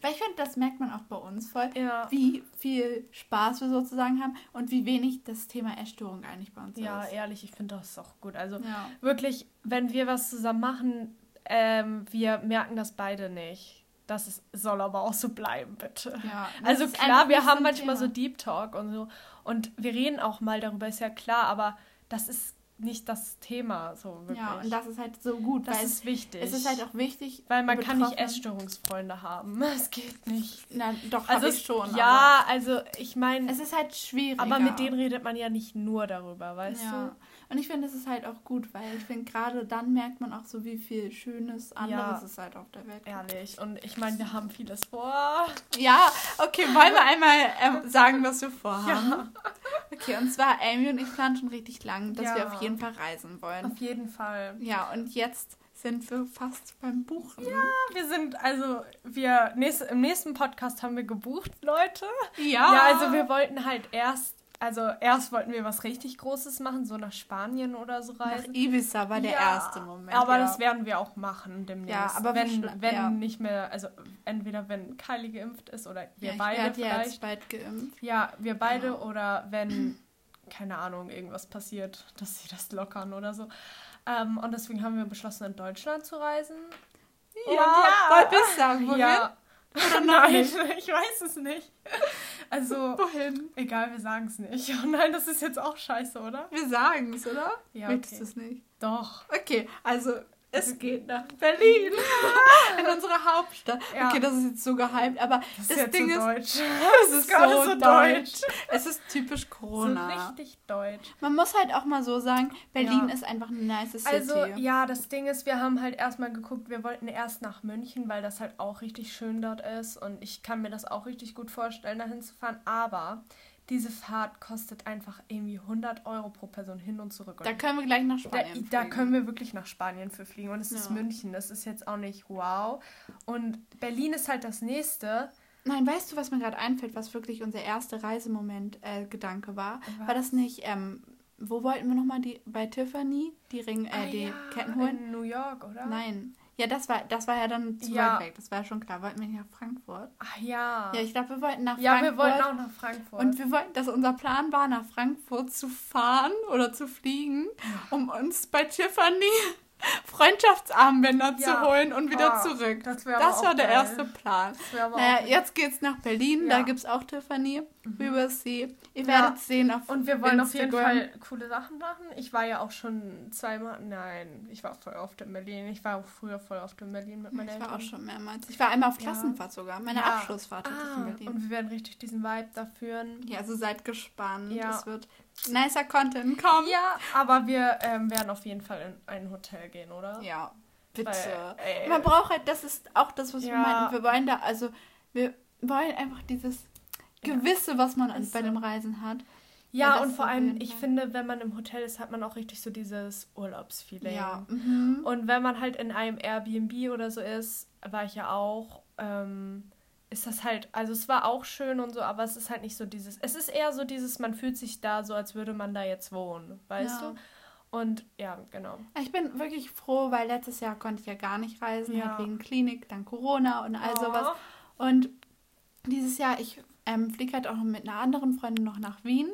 Weil ich finde, das merkt man auch bei uns voll, ja. wie viel Spaß wir sozusagen haben und wie wenig das Thema Essstörung eigentlich bei uns ja, ist. Ja, ehrlich, ich finde das auch gut. Also ja. wirklich, wenn wir was zusammen machen, ähm, wir merken das beide nicht. Das ist, soll aber auch so bleiben, bitte. Ja, also klar, wir haben manchmal Thema. so Deep Talk und so. Und wir reden auch mal darüber, ist ja klar, aber das ist nicht das Thema so wirklich. Ja, und das ist halt so gut. Das ist wichtig. Es ist halt auch wichtig. Weil man kann nicht Essstörungsfreunde haben. Es geht nicht. Na, doch, also ich schon. Ja, also ich meine. Es ist halt schwierig. Aber mit denen redet man ja nicht nur darüber, weißt ja. du? Und ich finde, es ist halt auch gut, weil ich finde, gerade dann merkt man auch so, wie viel Schönes anderes ja, es halt auf der Welt gibt. Ehrlich. Und ich meine, wir haben vieles vor. Ja, okay, wollen wir einmal ähm, sagen, was wir vorhaben? Ja. Okay, und zwar Amy und ich planen schon richtig lang, dass ja. wir auf jeden Fall reisen wollen. Auf jeden Fall. Ja, und jetzt sind wir fast beim Buchen. Ja, wir sind, also wir, nächst, im nächsten Podcast haben wir gebucht, Leute. Ja. Ja, also wir wollten halt erst also erst wollten wir was richtig Großes machen, so nach Spanien oder so reisen. Nach Ibiza war der ja, erste Moment. Aber ja. das werden wir auch machen demnächst. Ja, aber wenn, wenn ja. nicht mehr, also entweder wenn Kylie geimpft ist oder wir beide ich vielleicht. Jetzt bald geimpft. Ja, wir beide genau. oder wenn, keine Ahnung, irgendwas passiert, dass sie das lockern oder so. Ähm, und deswegen haben wir beschlossen, in Deutschland zu reisen. Ja, ja. Ihr sagen, wohin? Ja. Oder nein, ich weiß es nicht. Also, wohin? Egal, wir sagen es nicht. Oh nein, das ist jetzt auch scheiße, oder? Wir sagen es, oder? Ja. Okay. Möchtest du es nicht? Doch. Okay, also es geht nach Berlin. In unsere Hauptstadt. Ja. Okay, das ist jetzt so gehypt, aber das, das ist Ding so ist, deutsch. es ist, so, so deutsch. Es ist typisch Corona. So richtig deutsch. Man muss halt auch mal so sagen, Berlin ja. ist einfach eine nice City. Also, ja, das Ding ist, wir haben halt erstmal geguckt, wir wollten erst nach München, weil das halt auch richtig schön dort ist und ich kann mir das auch richtig gut vorstellen, dahin zu fahren, aber diese Fahrt kostet einfach irgendwie 100 Euro pro Person hin und zurück. Und da können wir gleich nach Spanien da, da, können wir wirklich nach Spanien für fliegen. Und es ja. ist München. Das ist jetzt auch nicht wow. Und Berlin ist halt das nächste. Nein, weißt du, was mir gerade einfällt, was wirklich unser erster Reisemoment-Gedanke äh, war? Was? War das nicht, ähm, wo wollten wir nochmal die, bei Tiffany die Ring, äh, ah, die ja, Ketten holen? In New York, oder? Nein, ja, das war, das war ja dann zu ja. weit weg. Das war ja schon klar. Wollten wir nicht nach Frankfurt? Ach ja. Ja, ich glaube, wir wollten nach ja, Frankfurt. Ja, wir wollten auch nach Frankfurt. Und wir wollten, dass unser Plan war, nach Frankfurt zu fahren oder zu fliegen, um uns bei Tiffany Freundschaftsarmbänder ja. zu holen und wieder oh, zurück. Das, das war der geil. erste Plan. Naja, jetzt geht's nach Berlin, ja. da gibt's auch Tiffany. Mhm. We will see. Ihr ja. werdet sehen auf Und wir wollen Instagram. auf jeden Fall coole Sachen machen. Ich war ja auch schon zweimal, nein, ich war voll oft in Berlin. Ich war auch früher voll oft in Berlin mit meinen Eltern. Ich war auch schon mehrmals. Ich war einmal auf Klassenfahrt sogar, meine Abschlussfahrt ah, in Berlin. Und wir werden richtig diesen Vibe da führen. Ja, also seid gespannt. Ja. Es wird nicer Content kommen. Ja, aber wir ähm, werden auf jeden Fall in ein Hotel gehen, oder? Ja, bitte. Weil, Man braucht halt, das ist auch das, was ja. wir meinten. Wir wollen da, also wir wollen einfach dieses Gewisse, was man an, bei dem Reisen hat. Ja, ja und vor allem, ich finde, wenn man im Hotel ist, hat man auch richtig so dieses Urlaubsfeeling. Ja. Mhm. Und wenn man halt in einem Airbnb oder so ist, war ich ja auch, ähm, ist das halt, also es war auch schön und so, aber es ist halt nicht so dieses, es ist eher so dieses, man fühlt sich da so, als würde man da jetzt wohnen, weißt ja. du? Und ja, genau. Ich bin wirklich froh, weil letztes Jahr konnte ich ja gar nicht reisen, ja. halt wegen Klinik, dann Corona und all oh. sowas. Und dieses Jahr, ich ähm, fliege halt auch noch mit einer anderen Freundin noch nach Wien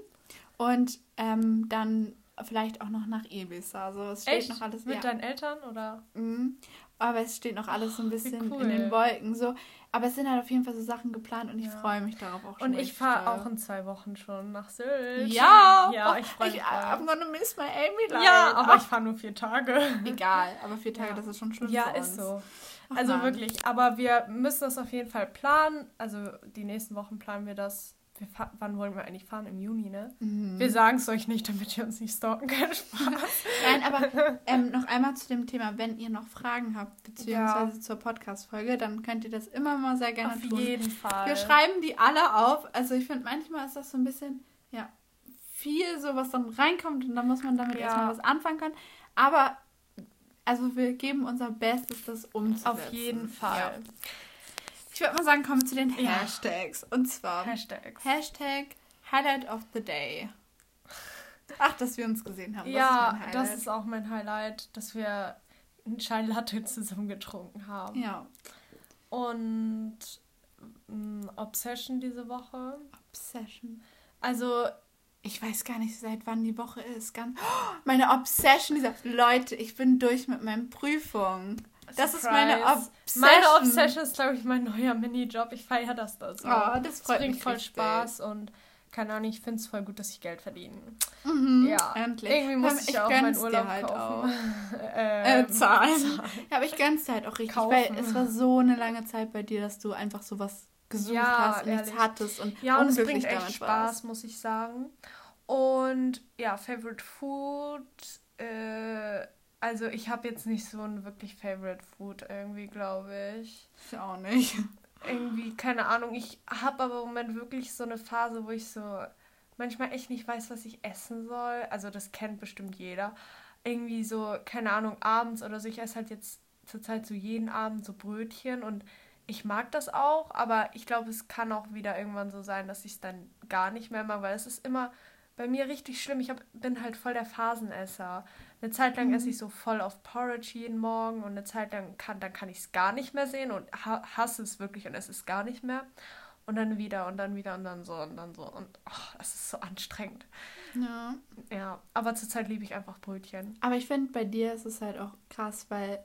und ähm, dann vielleicht auch noch nach Ibiza. Also es steht Echt? noch alles. Mit ja. deinen Eltern oder? Mhm. Aber es steht noch alles so ein wie bisschen cool. in den Wolken. So. Aber es sind halt auf jeden Fall so Sachen geplant und ich Ja. freue mich darauf auch schon. Und ich fahre auch in zwei Wochen schon nach Sylt. Ja! Ja, Oh, ich freue mich. ich. I'm gonna miss my Amy life. Ja, aber Ach, ich fahre nur vier Tage. egal. Aber vier Tage, Ja. das ist schon schlimm Ja, ist so. Ach, Also Mann. wirklich, aber wir müssen das auf jeden Fall planen. Also die nächsten Wochen planen wir das. Wir wann wollen wir eigentlich fahren? Im Juni, ne? Mhm. Wir sagen es euch nicht, damit ihr uns nicht stalken. Spaß. Nein, aber ähm, noch einmal zu dem Thema, wenn ihr noch Fragen habt, beziehungsweise Ja. zur Podcast-Folge, dann könnt ihr das immer mal sehr gerne Auf tun. jeden Fall. Wir schreiben die alle auf. Also ich finde, manchmal ist das so ein bisschen, ja, viel so, was dann reinkommt und dann muss man damit Ja. erstmal was anfangen können. Aber, also wir geben unser Bestes, das umzusetzen. Auf jeden Fall. Ja. Ich würde mal sagen, kommen wir zu den Ja. Hashtags. Und zwar Hashtags. Hashtag Highlight of the Day. Ach, dass wir uns gesehen haben. ja, das ist das ist auch mein Highlight, dass wir einen Chai Latte zusammen getrunken haben. Ja, Und mm, Obsession diese Woche. Obsession. Also, Ich weiß gar nicht, seit wann die Woche ist. Ganz Oh, meine Obsession dieser Leute, ich bin durch mit meinen Prüfungen. Das ist meine Surprise. Obsession. Meine Obsession ist, glaube ich, mein neuer Minijob. Ich feiere das da so. Oh, das freut bringt mich voll richtig. Spaß und keine Ahnung, ich finde es voll gut, dass ich Geld verdiene. Mhm, Ja, endlich. Irgendwie muss Ähm, ich, auch meinen Urlaub halt kaufen. Äh, ähm, zahlen. Ja, aber ich gönn's dir halt auch richtig, weil Kaufen. es war so eine lange Zeit bei dir, dass du einfach sowas gesucht Ja, hast und nichts hattest und Ja, und es bringt echt Spaß, warst. muss ich sagen. Und ja, Favorite Food. Äh, also ich habe jetzt nicht so ein wirklich Favorite Food irgendwie, glaube ich. Ich auch nicht. Irgendwie, keine Ahnung. Ich habe aber im Moment wirklich so eine Phase, wo ich so manchmal echt nicht weiß, was ich essen soll. Also das kennt bestimmt jeder. Irgendwie so, keine Ahnung, abends oder so. Ich esse halt jetzt zurzeit so jeden Abend so Brötchen und ich mag das auch, aber ich glaube, es kann auch wieder irgendwann so sein, dass ich es dann gar nicht mehr mag, weil es ist immer bei mir richtig schlimm. Ich hab, bin halt voll der Phasenesser. Eine Zeit lang esse ich so voll auf Porridge jeden Morgen und eine Zeit lang kann, dann kann ich es gar nicht mehr sehen und ha hasse es wirklich und esse es gar nicht mehr. Und dann wieder und dann wieder und dann so und dann so. Und oh, es ist so anstrengend. Ja. Ja, aber zurzeit liebe ich einfach Brötchen. Aber ich finde, bei dir ist es halt auch krass, weil,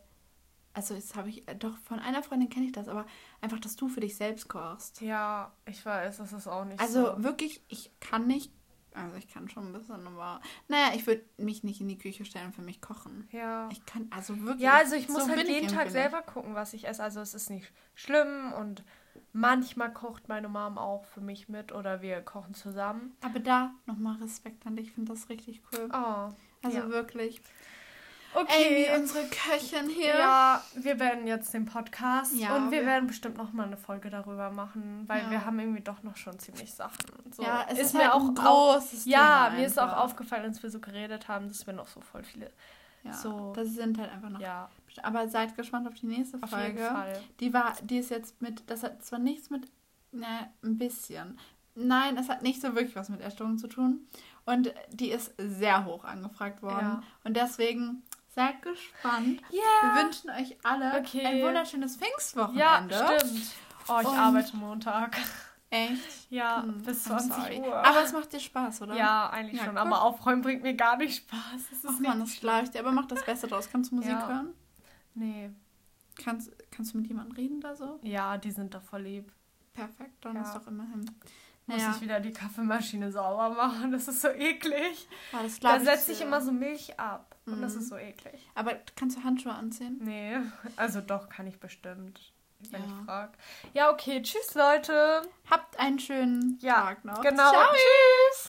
also jetzt habe ich, doch von einer Freundin kenne ich das, aber einfach, dass du für dich selbst kochst. Ja, ich weiß, das ist auch nicht Also so. wirklich, ich kann nicht, also ich kann schon ein bisschen, aber naja, ich würde mich nicht in die Küche stellen und für mich kochen. Ja. Ich kann, also wirklich. Ja, also ich muss so halt jeden Tag irgendwie selber gucken, was ich esse. Also es ist nicht schlimm und manchmal kocht meine Mom auch für mich mit oder wir kochen zusammen. Aber da nochmal Respekt an dich, ich finde das richtig cool. Oh, Also ja. wirklich. Okay. Amy, unsere Köchin hier. Ja, wir werden jetzt den Podcast Ja, und wir wir- werden bestimmt noch mal eine Folge darüber machen, weil Ja. wir haben irgendwie doch noch schon ziemlich Sachen. So, Ja, es ist, mir halt auch großes Ja, Thema mir ist auch einfach. aufgefallen, als wir so geredet haben, dass wir noch so voll viele. Ja, so- das sind halt einfach noch. Ja, Aber seid gespannt auf die nächste auf Folge. jeden Fall. Die war, die ist jetzt mit, das hat zwar nichts mit, ne, ein bisschen. Nein, es hat nicht so wirklich was mit Erstörung zu tun. Und die ist sehr hoch angefragt worden. Ja. Und deswegen seid gespannt. Yeah. Wir wünschen euch alle Okay. ein wunderschönes Ja, Pfingstwochenende. stimmt. Oh, ich Und- arbeite Montag. Echt? Ja, Hm, bis I'm 20 sorry. Uhr. Aber es macht dir Spaß, oder? ja, eigentlich Ja, schon. cool. Aber aufräumen bringt mir gar nicht Spaß. Ist Ach man, das ich dir. Aber mach das Beste draus. Kannst du Musik Ja. hören? Nee. Kannst, kannst du mit jemandem reden da so? Ja, die sind da voll lieb. Perfekt, dann Ja. ist doch immerhin. Muss Naja, ich wieder die Kaffeemaschine sauber machen. Das ist so eklig. das Da setze ich dir. immer so Milch ab. Und das Mhm. ist so eklig. Aber kannst du Handschuhe anziehen? Nee, also doch, kann ich bestimmt. Wenn Ja. ich frage. Ja, okay. Tschüss, Leute. Habt einen schönen Ja, Tag noch. Genau. Ciao. Tschüss.